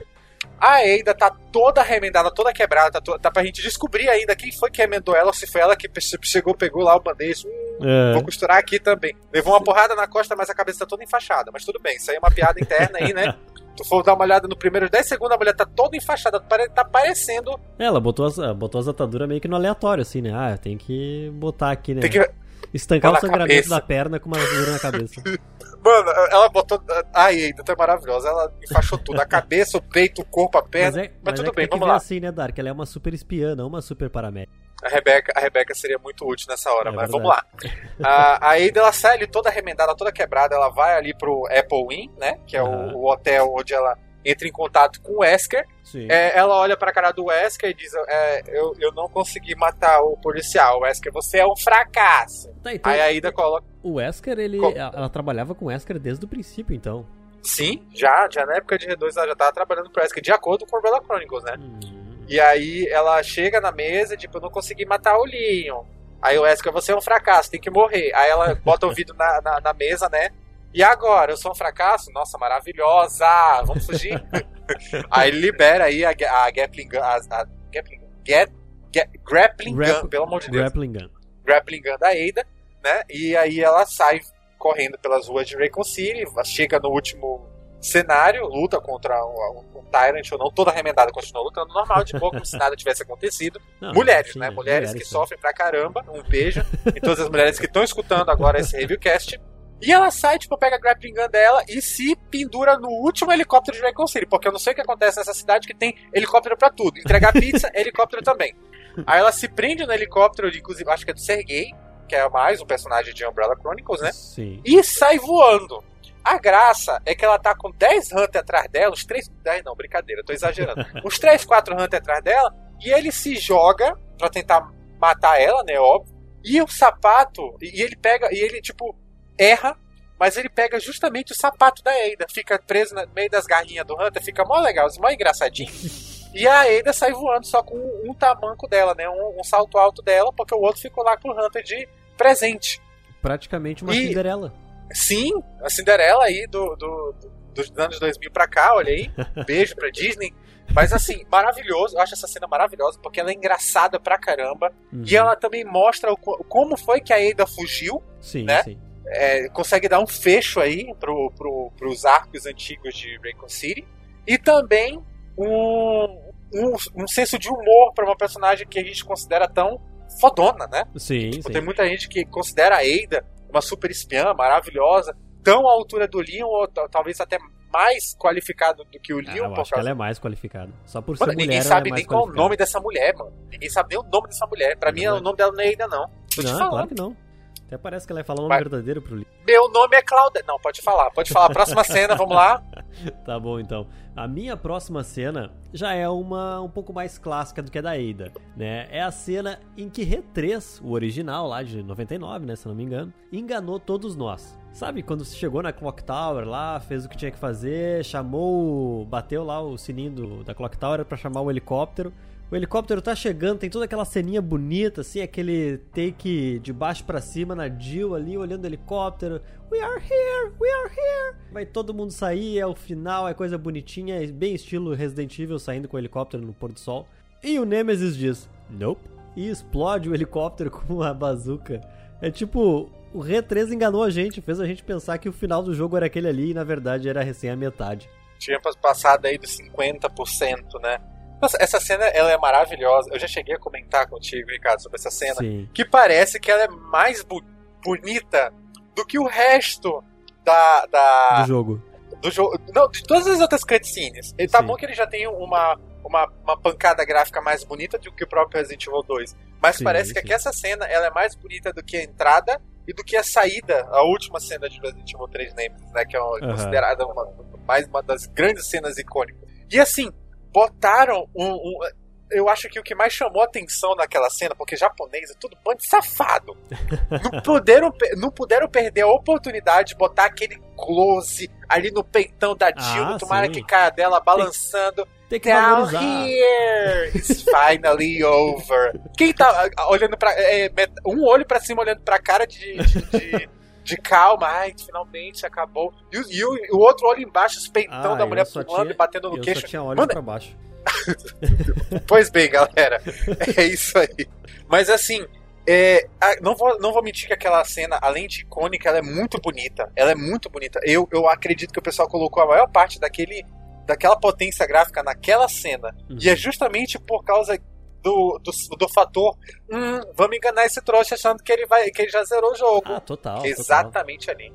a Ada tá toda remendada, toda quebrada, tá, to- tá pra gente descobrir ainda quem foi que remendou ela, se foi ela que chegou, pegou lá o band-aid. Hum, É. Vou costurar aqui também. Levou uma porrada na costa, mas a cabeça tá toda enfaixada. Mas tudo bem, isso aí é uma piada interna aí, né? Tu for dar uma olhada no primeiro 10 segundos, a mulher tá toda enfaixada, tá parecendo. Ela botou as, botou as ataduras meio que no aleatório, assim, né? Ah, tem que botar aqui, né? Tem que. Estancar Pôr o sangramento cabeça. da perna com uma atadura na cabeça. Mano, ela botou. Ai, Eida, tá maravilhosa. Ela enfaixou tudo: a cabeça, o peito, o corpo, a Mas, perna. é, Mas, mas tudo é bem, vamos lá. assim, né, Dark? Ela é uma super espiã, não uma super paramédica. A Rebeca, a Rebeca seria muito útil nessa hora, É mas verdade. vamos lá. A, a Ada, ela sai ali toda remendada, toda quebrada, ela vai ali pro Apple Inn, né? Que é Aham. o, o hotel onde ela entra em contato com o Wesker. É, ela olha pra cara do Wesker e diz: é, eu, eu não consegui matar o policial. Wesker, você é um fracasso. Tá, então, Aí a Ida coloca. o Wesker, ele, Co- ela trabalhava com o Wesker desde o princípio, então. Sim, já, já na época de R2 ela já tava trabalhando pro Wesker, de acordo com o Umbrella Chronicles, né? Hum. E aí ela chega na mesa, tipo, eu não consegui matar o Leon. Aí o Wesker, você é um fracasso, tem que morrer. Aí ela bota o vidro na, na, na mesa, né? E agora, eu sou um fracasso? Nossa, maravilhosa! Vamos fugir? aí ele libera aí a, a Gatling Gun, a, a Gatling, Gat, Gat, Grappling Grap- Gun, pelo amor de Deus. Grappling Gun. Grappling Gun da Ada, né? E aí ela sai correndo pelas ruas de Raycon City, chega no último cenário, luta contra um, um Tyrant ou não, toda remendada, continua lutando normal, de boa, como se nada tivesse acontecido. Não, mulheres, sim, né? é, Mulheres, que sim. sofrem pra caramba. Um beijo em todas as mulheres que estão escutando agora esse reviewcast. E ela sai, tipo, pega a grappling gun dela e se pendura no último helicóptero de Raycon City. Porque eu não sei o que acontece nessa cidade que tem helicóptero pra tudo. Entregar pizza, helicóptero também. Aí ela se prende no helicóptero, de, inclusive, acho que é do Sergei, que é mais um personagem de Umbrella Chronicles, né? Sim. e sai voando. A graça é que ela tá com 10 Hunter atrás dela, uns 3. 10 não, brincadeira, tô exagerando. uns 3, 4 Hunter atrás dela, e ele se joga pra tentar matar ela, né? Óbvio. E o sapato, e ele pega, e ele, tipo, erra, mas ele pega justamente o sapato da Ada. Fica preso no meio das garrinhas do Hunter, fica mó legal, mó engraçadinho. E a Ada sai voando só com um, tamanco dela, né? Um, um salto alto dela, porque o outro ficou lá com o Hunter de presente. Praticamente uma E- Cinderela. Sim, a Cinderela aí do, do- do- dos anos 2000 pra cá, olha aí. Beijo pra Disney. Mas assim, maravilhoso. Eu acho essa cena maravilhosa porque ela é engraçada pra caramba. Uhum. E ela também mostra o co- como foi que a Ada fugiu. Sim, né? sim. É, consegue dar um fecho aí pro, pro, pros arcos antigos de Raycon City. E também um, um, um senso de humor pra uma personagem que a gente considera tão fodona, né? Sim, Tipo, sim. tem muita gente que considera a Ada uma super espiã maravilhosa, tão à altura do Leon, ou talvez até mais qualificado do que o Ah, Leon, eu por acho que causa ela é mais qualificada. Só por Mano, ser ninguém mulher, sabe ela é nem qual é o nome dessa mulher, mano. Ninguém sabe nem o nome dessa mulher. Pra mim, Não, o nome dela não é Ada, não. Tô Não, claro que não. Até parece que ela ia falar um nome verdadeiro pro Lee. Meu nome é Cláudia. Não, pode falar, pode falar. Próxima cena, vamos lá. Tá bom, então. A minha próxima cena já é uma um pouco mais clássica do que a da Ada, né? É a cena em que Re3, o original lá de 99, né, se não me engano, enganou todos nós. Sabe, quando você chegou na Clock Tower lá, fez o que tinha que fazer, chamou, bateu lá o sininho do- da Clock Tower pra chamar o helicóptero, o helicóptero tá chegando, tem toda aquela ceninha bonita, assim, aquele take de baixo pra cima na Jill ali, olhando o helicóptero. We are here, we are here. Vai todo mundo sair, é o final, é coisa bonitinha, é bem estilo Resident Evil saindo com o helicóptero no pôr do sol. E o Nemesis diz, nope. E explode o helicóptero com uma bazuca. É tipo, o Re3 enganou a gente, fez a gente pensar que o final do jogo era aquele ali e na verdade era recém a metade. Tinha passado aí dos 50%, né? Nossa, essa cena ela é maravilhosa. Eu já cheguei a comentar contigo, Ricardo, sobre essa cena. Sim. Que parece que ela é mais bu- bonita do que o resto da. da Do jogo. do jogo. Não, de todas as outras cutscenes. Ele tá Sim. bom que ele já tem uma, uma, uma pancada gráfica mais bonita do que o próprio Resident Evil 2. Mas Sim, parece que sim. aqui essa cena ela é mais bonita do que a entrada e do que a saída, a última cena de Resident Evil 3 Nemesis, né? Que é uma- Aham. considerada uma, mais uma das grandes cenas icônicas. E assim, botaram um. um- eu acho que o que mais chamou atenção naquela cena, porque japonês é tudo bando de safado. não, puderam, não puderam perder a oportunidade de botar aquele close ali no peitão da Jill, Ah, tomara sim. que caia dela balançando. Tem que Down valorizar. here! It's finally over. Quem tá olhando pra. é, met- um olho pra cima olhando pra cara de. de, de- de calma, ai, finalmente acabou. E, o- e o, e o outro olho embaixo, os peitão Ah, da mulher pulando e batendo no Eu queixo. só tinha olhos Mano, pra baixo. Pois bem, galera. É isso aí. Mas assim, é, não, vou, não vou mentir que aquela cena, além de icônica, ela é muito bonita. Ela é muito bonita. Eu, eu acredito que o pessoal colocou a maior parte daquele, daquela potência gráfica naquela cena. Uhum. E é justamente por causa do, do, do fator. Hum, vamos enganar esse trouxa achando que ele, vai, que ele já zerou o jogo. Ah, total. total. Exatamente ali.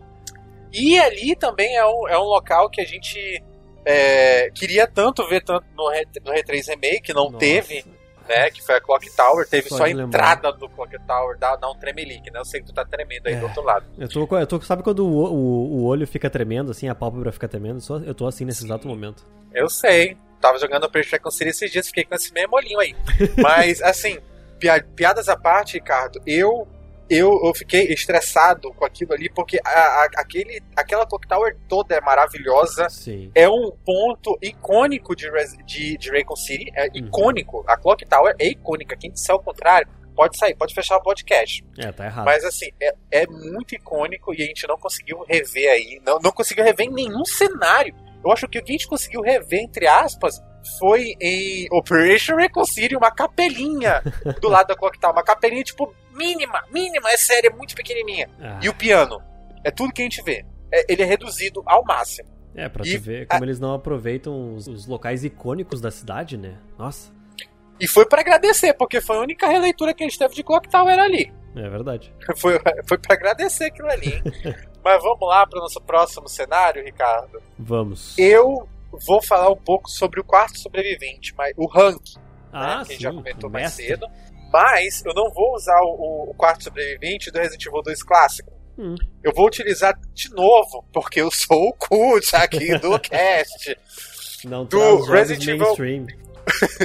E ali também é um, é um local que a gente é, queria tanto ver tanto no, Re, no Re3 Remake, não Nossa. teve, né? Que foi a Clock Tower, teve Só só, a entrada do Clock Tower, dá, dá um tremelique, né? Eu sei que tu tá tremendo aí É. do outro lado. Eu tô, eu tô, sabe quando o, o, o olho fica tremendo, assim, a pálpebra fica tremendo? Só- Eu tô assim nesse exato momento. Eu sei. Tava jogando Preto Reconcilio esses dias, fiquei com esse mesmo olhinho aí. Mas, assim, pia- piadas à parte, Ricardo, eu, eu, eu fiquei estressado com aquilo ali, porque a, a- aquele, aquela Clock Tower toda é maravilhosa. Sim. é um ponto icônico de, Res- de, de Raycon City. É Uhum. icônico. A Clock Tower é icônica. Quem disser o contrário, pode sair, pode fechar o podcast. É, tá errado. Mas assim, é, é muito icônico e a gente não conseguiu rever aí. Não, não conseguiu rever em nenhum cenário. Eu acho que o que a gente conseguiu rever, entre aspas, foi em Operation Reconcilio, uma capelinha do lado da Clock Tower. Uma capelinha, tipo, mínima, mínima, é sério, é muito pequenininha. Ah, E o piano. É tudo que a gente vê. É- ele é reduzido ao máximo. É, pra e- tu ver como eles não aproveitam os, os locais icônicos da cidade, né? Nossa, E foi pra agradecer, porque foi a única releitura que a gente teve de Clock Tower ali. É verdade. Foi, foi para agradecer aquilo ali. hein? Mas vamos lá para o nosso próximo cenário, Ricardo. Vamos. Eu vou falar um pouco sobre o quarto sobrevivente, mas o Hank, ah, né, que a sim, gente já comentou mais cedo. Mas eu não vou usar o, o quarto sobrevivente do Resident Evil 2 clássico. Hum. Eu vou utilizar de novo, porque eu sou o cult aqui do cast. Não Do Resident Evil-.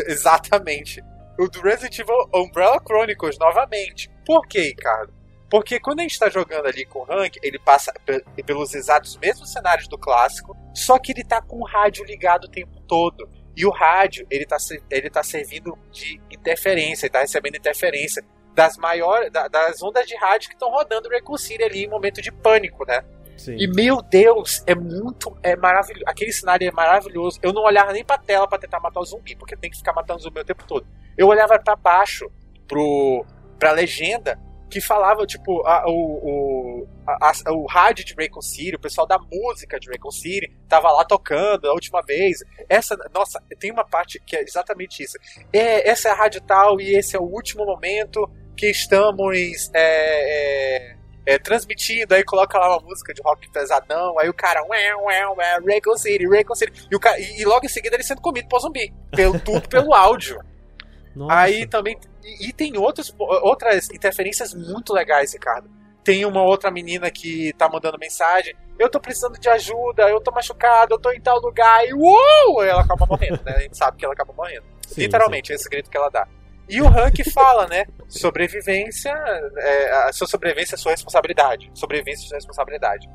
Exatamente. O do Resident Evil Umbrella Chronicles novamente. Por quê, Ricardo? Porque quando a gente tá jogando ali com o Hank, ele passa pe- pelos exatos mesmos cenários do clássico, só que ele tá com o rádio ligado o tempo todo. E o rádio, ele tá, ele tá servindo de interferência, ele tá recebendo interferência das maiores, da- das ondas de rádio que estão rodando o Reconcile ali em momento de pânico, né? Sim. E meu Deus, é muito, é maravilhoso. Aquele cenário é maravilhoso. Eu não olhava nem pra tela pra tentar matar o zumbi, porque tem que ficar matando o zumbi o tempo todo. Eu olhava pra baixo, pro, pra legenda, que falava, tipo, a- o, o, a- a- o rádio de Raycon City, o pessoal da música de Raycon City, tava lá tocando a última vez. Essa, nossa, tem uma parte que é exatamente isso. É, essa é a rádio tal e esse é o último momento que estamos é, é, é, transmitindo, aí coloca lá uma música de rock pesadão, aí o cara, ué, ué, ué, Raycon City, Raycon City, e, o e, logo em seguida ele sendo comido por zumbi, pelo, tudo pelo áudio. Nossa. Aí também, e, e tem outros, outras interferências muito legais, Ricardo. Tem uma outra menina que tá mandando mensagem, eu tô precisando de ajuda, eu tô machucado, eu tô em tal lugar, e uou! Ela acaba morrendo, né? A gente sabe que ela acaba morrendo. Sim, Literalmente, é esse grito que ela dá. E o Hank fala, né? Sobrevivência, é, a sua sobrevivência é sua responsabilidade. Sobrevivência é sua responsabilidade.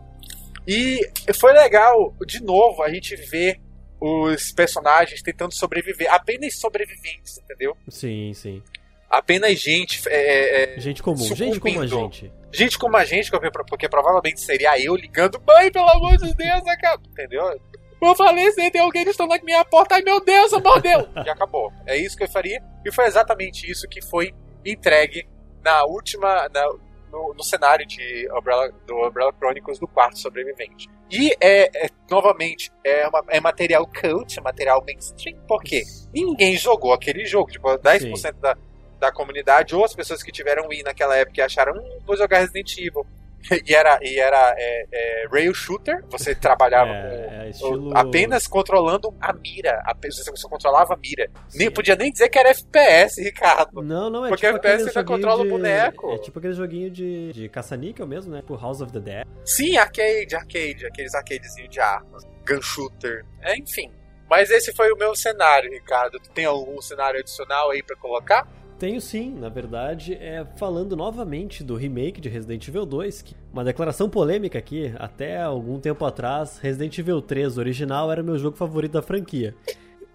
E foi legal, de novo, a gente ver os personagens tentando sobreviver. Apenas sobreviventes, entendeu? Sim, sim. Apenas gente. é, é, Gente comum, gente como a gente. gente como a gente, porque, porque provavelmente seria eu ligando, mãe, pelo amor de Deus, acabou. Entendeu? Vou falecer, tem alguém estando na minha porta, ai meu Deus, mordeu! e acabou. É isso que eu faria. E foi exatamente isso que foi entregue na última. na- no, no cenário de Umbrella, do Umbrella Chronicles do quarto sobrevivente. E é, é, novamente, é, uma- é material cult, é material mainstream, porque ninguém jogou aquele jogo. Tipo, 10% da, da comunidade, ou as pessoas que tiveram Wii naquela época e acharam, hum, vou jogar Resident Evil. E era, e era é, é, rail shooter, você trabalhava É, com é estilo... apenas controlando a mira, apenas você só controlava a mira. Nem, podia nem dizer que era FPS, Ricardo. Não, não, é Porque tipo FPS joguinho controla o de- boneco. É tipo aquele joguinho de, de caça-níquel mesmo, né? Tipo House of the Dead. Sim, arcade, arcade, aqueles arcadezinhos de armas, gun shooter, é, enfim. Mas esse foi o meu cenário, Ricardo. Tu tem algum cenário adicional aí pra colocar? Tenho sim, na verdade, é falando novamente do remake de Resident Evil 2, que uma declaração polêmica aqui, até algum tempo atrás, Resident Evil 3 original era meu jogo favorito da franquia.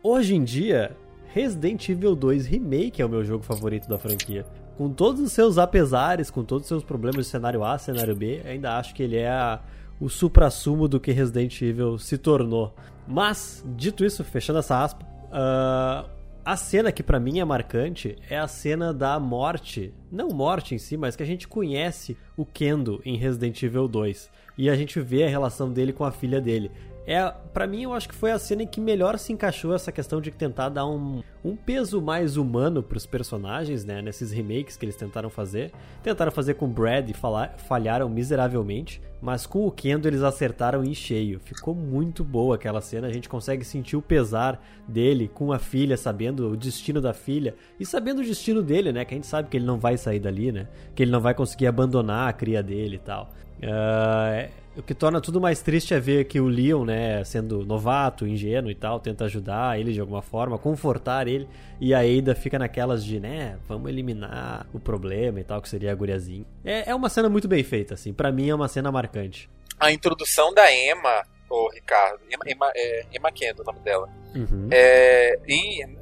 Hoje em dia, Resident Evil 2 Remake é o meu jogo favorito da franquia. Com todos os seus apesares, com todos os seus problemas de cenário A, cenário B, ainda acho que ele é o supra-sumo do que Resident Evil se tornou. Mas, dito isso, fechando essa aspa, ah, a cena que pra mim é marcante é a cena da morte, não morte em si, mas que a gente conhece o Kendo em Resident Evil 2 e a gente vê a relação dele com a filha dele. É, para mim eu acho que foi a cena em que melhor se encaixou essa questão de tentar dar um, um peso mais humano pros personagens, né, nesses remakes que eles tentaram fazer. Tentaram fazer com o Brad e falar, falharam miseravelmente, mas com o Kendo eles acertaram em cheio. Ficou muito boa aquela cena, a gente consegue sentir o pesar dele com a filha, sabendo o destino da filha e sabendo o destino dele, né, que a gente sabe que ele não vai sair dali, né, que ele não vai conseguir abandonar a cria dele e tal. Ah, o que torna tudo mais triste é ver que o Leon, né, sendo novato, ingênuo e tal, tenta ajudar ele de alguma forma, confortar ele, e a Ada fica naquelas de, né, vamos eliminar o problema e tal, que seria a guriazinha. É, é uma cena muito bem feita, assim, pra mim é uma cena marcante. A introdução da Emma, ô Ricardo, Emma, Emma, é, Emma Kendo, o nome dela. Uhum. É,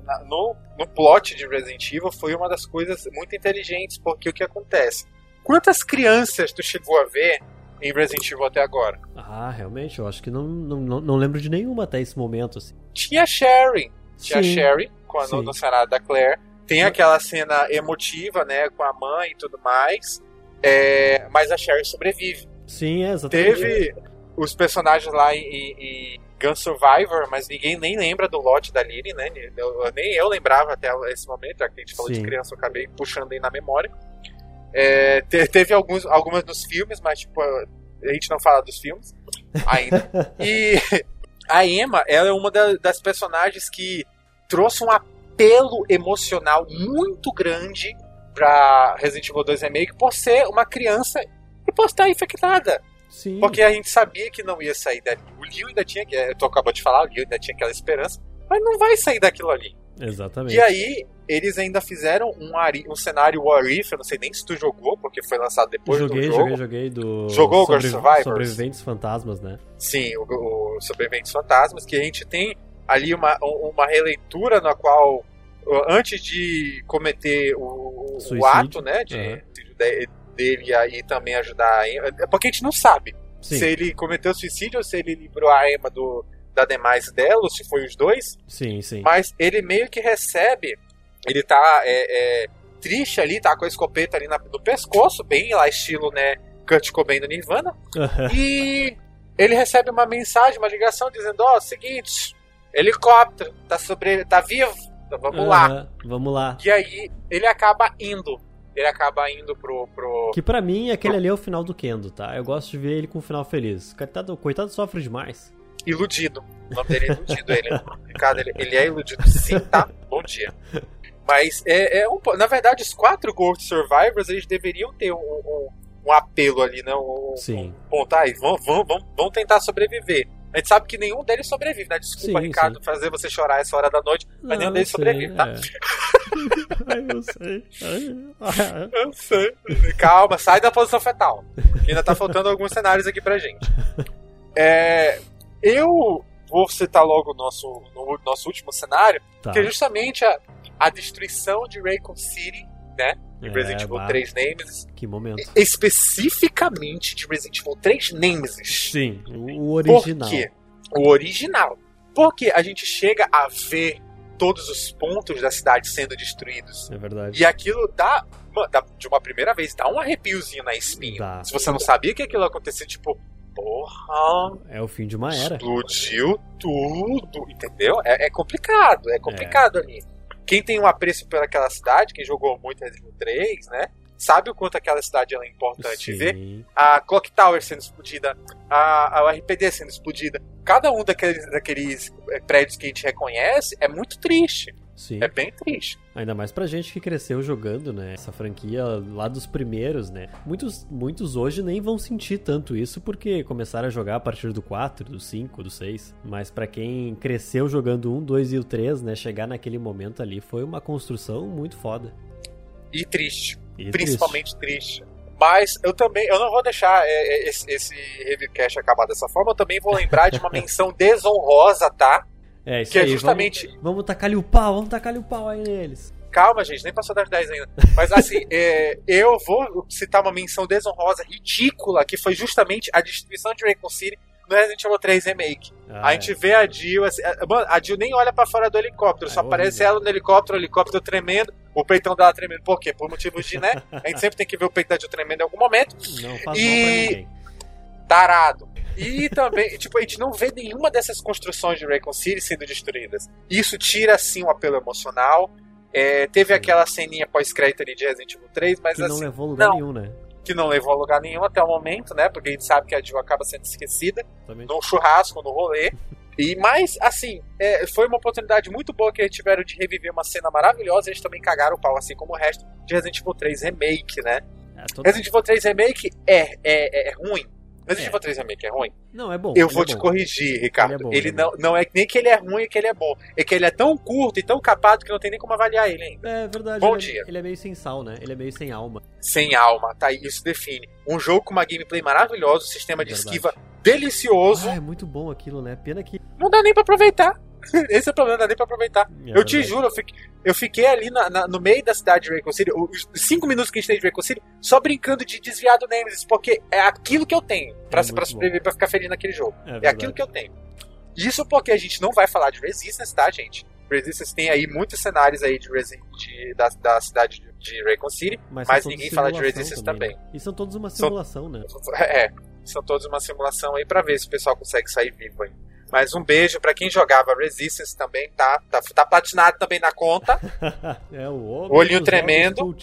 na- no, no plot de Resident Evil foi uma das coisas muito inteligentes, porque o que acontece? Quantas crianças tu chegou a ver em Resident Evil até agora? Ah, realmente, eu acho que não, não, não, lembro de nenhuma até esse momento, assim. Tinha a Sherry, tinha a Sim. Sherry com a, no, Sim. no cenário da Claire. Tem aquela cena emotiva, né, com a mãe e tudo mais. É, mas a Sherry sobrevive. Sim, é exatamente. Teve os personagens lá em, em, em Gun Survivor, mas ninguém nem lembra do lote da Lily, né? Eu- nem eu lembrava até esse momento, já que a gente falou de Sim. criança, eu acabei puxando aí na memória. É, te- teve alguns, algumas nos filmes, mas tipo, a gente não fala dos filmes ainda. e a Emma, ela é uma da- das personagens que trouxe um apelo emocional muito grande pra Resident Evil 2 Remake por ser uma criança e por estar infectada. Sim. Porque a gente sabia que não ia sair dali. O Liu ainda tinha, que tu acabou de falar, o Liu ainda tinha aquela esperança, mas não vai sair daquilo ali. Exatamente. E aí, eles ainda fizeram um, ari- um cenário What If, eu não sei nem se tu jogou, porque foi lançado depois joguei, do jogo. joguei, joguei do. Jogou Ghost Survivors? Sobreviventes Fantasmas, né? Sim, o, o Sobreviventes Fantasmas, que a gente tem ali uma, um- uma releitura na qual, antes de cometer o, o ato, né, de, Aham. de- dele aí também ajudar é porque a gente não sabe Sim, se ele cometeu suicídio ou se ele livrou a Emma do, da demais dela, ou se foi os dois, sim, sim. mas ele meio que recebe, ele tá é, é, triste ali, tá com a escopeta ali na- no pescoço, bem lá estilo, né, Kurt Cobain do Nirvana, e ele recebe uma mensagem, uma ligação dizendo, ó, seguinte, helicóptero, tá, sobre, tá vivo, então vamos lá. Aham, Vamos lá. E aí ele acaba indo, ele acaba indo pro... pro... Que pra mim, aquele ali é o final do Kendo, tá? Eu gosto de ver ele com um final feliz. Coitado, coitado sofre demais. Iludido. O nome dele é Iludido, ele. Ricardo, ele, ele é iludido sim, tá? Bom dia. Mas é, é um, na verdade, os quatro Ghost Survivors eles deveriam ter um, um, um apelo ali, né? Um, Sim. um ponto, vão, vão, vão, vão tentar sobreviver. A gente sabe que nenhum deles sobrevive, né? Desculpa, Sim, Ricardo, sim. fazer você chorar essa hora da noite, mas nenhum Não, deles eu sei, sobrevive, tá? é. Ai, eu sei. Ai. Eu sei. Calma, sai da posição fetal. Ainda tá faltando alguns cenários aqui pra gente. É, eu vou citar logo o nosso, no nosso último cenário, Tá. que é justamente a, a destruição de Raycon City, né? De É, Resident Evil bah. 3 Nemesis. Que momento. Especificamente de Resident Evil 3 Nemesis. Sim, o o Por original. quê? O original. Porque a gente chega a ver todos os pontos da cidade sendo destruídos. É verdade. E aquilo dá, dá- de uma primeira vez, dá um arrepiozinho na espinha. Dá. Se você não sabia que aquilo ia acontecer, tipo, porra, É o fim de uma era. explodiu tudo, entendeu? É, é complicado, é complicado ali. Quem tem um apreço pelaquela cidade, quem jogou muito Resident Evil 3, né? Sabe o quanto aquela cidade é importante. Ver Sim. a Clock Tower sendo explodida, a, a RPD sendo explodida. Cada um daqueles, daqueles eh, prédios que a gente reconhece é muito triste. Sim. É bem triste. Ainda mais pra gente que cresceu jogando, né? Essa franquia lá dos primeiros, né? Muitos, muitos hoje nem vão sentir tanto isso porque começaram a jogar a partir do 4, do 5, do 6. Mas pra quem cresceu jogando o 1, 2 e o 3, né? Chegar naquele momento ali foi uma construção muito foda. E triste. E principalmente triste. Mas eu também, eu não vou deixar é, é, esse, esse reviewcast acabar dessa forma, eu também vou lembrar de uma menção desonrosa, tá? É, isso Que é aí. justamente. Vamos, vamos tacar-lhe o pau, vamos tacar-lhe o pau aí neles. Calma, gente, nem passou das 10 ainda. Mas assim, é, eu vou citar uma menção desonrosa, ridícula, que foi justamente a destruição de Raycon City no Resident Evil 3 Remake. Ah, a gente vê a Jill, assim, a- mano, a Jill nem olha pra fora do helicóptero, Ah, só é aparece ela no helicóptero, o helicóptero tremendo, o peitão dela tremendo. Por quê? Por motivos de, né? A gente sempre tem que ver o peito da Jill tremendo em algum momento. Não faz E- mal pra ninguém. tarado. E também, tipo, a gente não vê nenhuma dessas construções de Raycon City sendo destruídas. Isso tira, assim, o apelo emocional. É, teve aquela ceninha pós-crédito ali de Resident Evil 3, mas Que não assim, levou a lugar não. nenhum, né? que não levou a lugar nenhum até o momento, né? Porque a gente sabe que a Jill acaba sendo esquecida Também. no churrasco, no rolê. E mas, assim, é, foi uma oportunidade muito boa que eles tiveram de reviver uma cena maravilhosa. Eles também cagaram o pau, assim como o resto de Resident Evil 3 Remake, né? É, Resident Evil 3 Remake é, é, é ruim. Resident É. Evil 3 Remake é ruim. Não, é bom. Eu vou é te bom. corrigir, Ricardo. Ele é bom, Ele, é não, não é nem que ele é ruim e que ele é bom. É que ele é tão curto e tão capado que não tem nem como avaliar ele ainda. É verdade. Bom ele, é- dia. ele é meio sem sal, né? Ele é meio sem alma. Sem alma, tá? Isso define. Um jogo com uma gameplay maravilhosa, um sistema de Verdade. esquiva delicioso. Ah, é muito bom aquilo, né? Pena que. Não dá nem pra aproveitar. Esse é o problema, não dá nem pra aproveitar. É eu te verdade. juro, eu fiquei, eu fiquei ali na- na- no meio da cidade de Raycon City, os cinco minutos que a gente tem de Raycon City, só brincando de desviar do Nemesis, porque é aquilo que eu tenho pra, É pra sobreviver, pra ficar feliz naquele jogo. É, É aquilo que eu tenho. Isso porque a gente não vai falar de Resistance, tá, gente? Resistance tem aí muitos cenários aí de, da, da cidade de, Raycon City, Mas, mas são ninguém fala de Resistance também. também. né? E são todos uma São- simulação, né? É, são todos uma simulação aí pra ver se o pessoal consegue sair vivo aí. Mas um beijo pra quem jogava Resistance também, tá? Tá, tá platinado também na conta. é o Olhinho tremendo.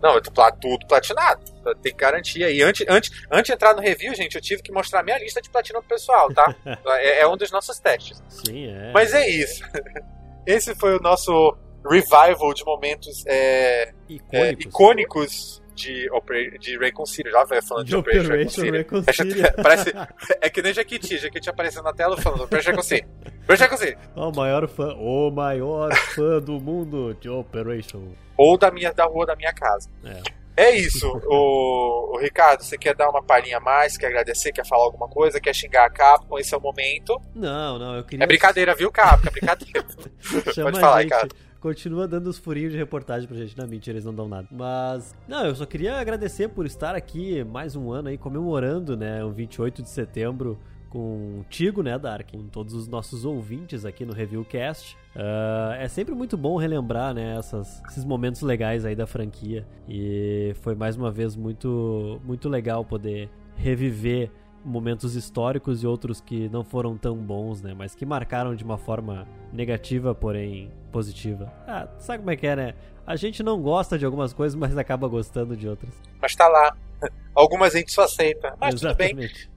Não, eu tô tudo platinado. Tem que garantir aí. Antes, antes, antes de entrar no review, gente, eu tive que mostrar minha lista de platina pro pessoal, tá? é, é um dos nossos testes. Sim, é. Mas é isso. Esse foi o nosso revival de momentos é, é, Icônicos. De, Opera- de Raycon City. Já vai falando de, De Operation Operation City. City. Parece, é que nem Jaquiti. Jaquiti aparecendo na tela falando Operation Raycon City. Operation. O maior fã, o maior fã do mundo de Operation. Ou da, minha, da rua da minha casa. É. É isso, o, o Ricardo. Você quer dar uma palhinha a mais? Quer agradecer? Quer falar alguma coisa? Quer xingar a Capcom? Esse é o momento. Não, não, eu queria. É brincadeira, viu, Capcom? É brincadeira. Pode falar. Ricardo. Continua dando os furinhos de reportagem pra gente. Não, mentira, eles não dão nada. Mas, não, eu só queria agradecer por estar aqui mais um ano aí comemorando, né, o 28 de setembro contigo, né, Dark, com todos os nossos ouvintes aqui no Reviewcast. Ah, é sempre muito bom relembrar, né, essas- esses momentos legais aí da franquia. E foi mais uma vez muito, muito legal poder reviver momentos históricos e outros que não foram tão bons, né? Mas que marcaram de uma forma negativa, porém positiva. Ah, sabe como é que é, né? A gente não gosta de algumas coisas, mas acaba gostando de outras. Mas tá lá. Algumas a gente só aceita. Mas tudo bem. Exatamente.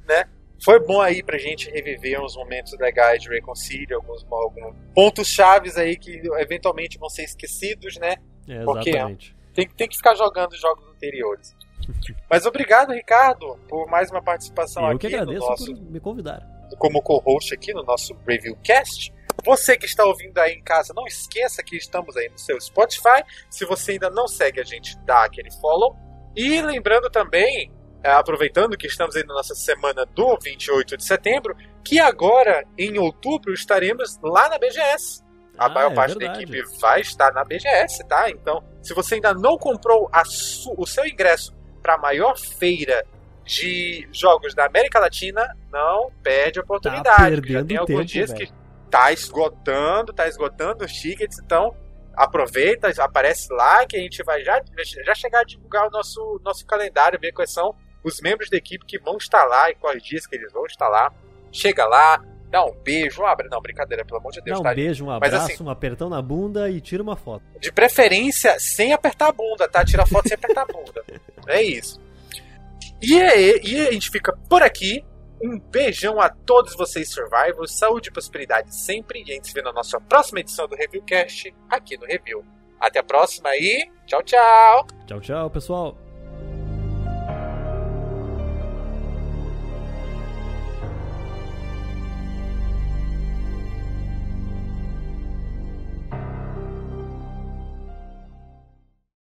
Foi bom aí pra gente reviver uns momentos legais de Reconcile, alguns, alguns pontos chaves aí que eventualmente vão ser esquecidos, né? É, Porque- exatamente. Tem, tem que ficar jogando os jogos anteriores. Mas obrigado, Ricardo, por mais uma participação Eu aqui que agradeço no nosso, me convidar. como co-host aqui no nosso Reviewcast. Você que está ouvindo aí em casa, não esqueça que estamos aí no seu Spotify. Se você ainda não segue a gente, dá aquele follow. E lembrando também é, aproveitando que estamos aí na nossa semana do 28 de setembro, que agora, em outubro, estaremos lá na BGS. A Ah, maior é parte da equipe vai estar na BGS, tá? Então, se você ainda não comprou a su- o seu ingresso para a maior feira de jogos da América Latina, não perde a oportunidade. porque já tem alguns tempo, dias velho. que tá esgotando, tá esgotando os tickets, então aproveita, aparece lá que a gente vai já, já chegar a divulgar o nosso, nosso calendário, ver quais são os membros da equipe que vão estar lá e quais dias que eles vão estar lá. Chega lá, dá um beijo, abre, não, brincadeira, pelo amor de Deus, Dá um tá? beijo, um Mas abraço, assim- um apertão na bunda e tira uma foto. De preferência, sem apertar a bunda, tá? Tira foto sem apertar a bunda. É isso. E, aí, e a gente fica por aqui. Um beijão a todos vocês, Survivors. Saúde e prosperidade sempre. E a gente se vê na nossa próxima edição do Reviewcast aqui no Review. Até a próxima e tchau, tchau! Tchau, tchau, pessoal.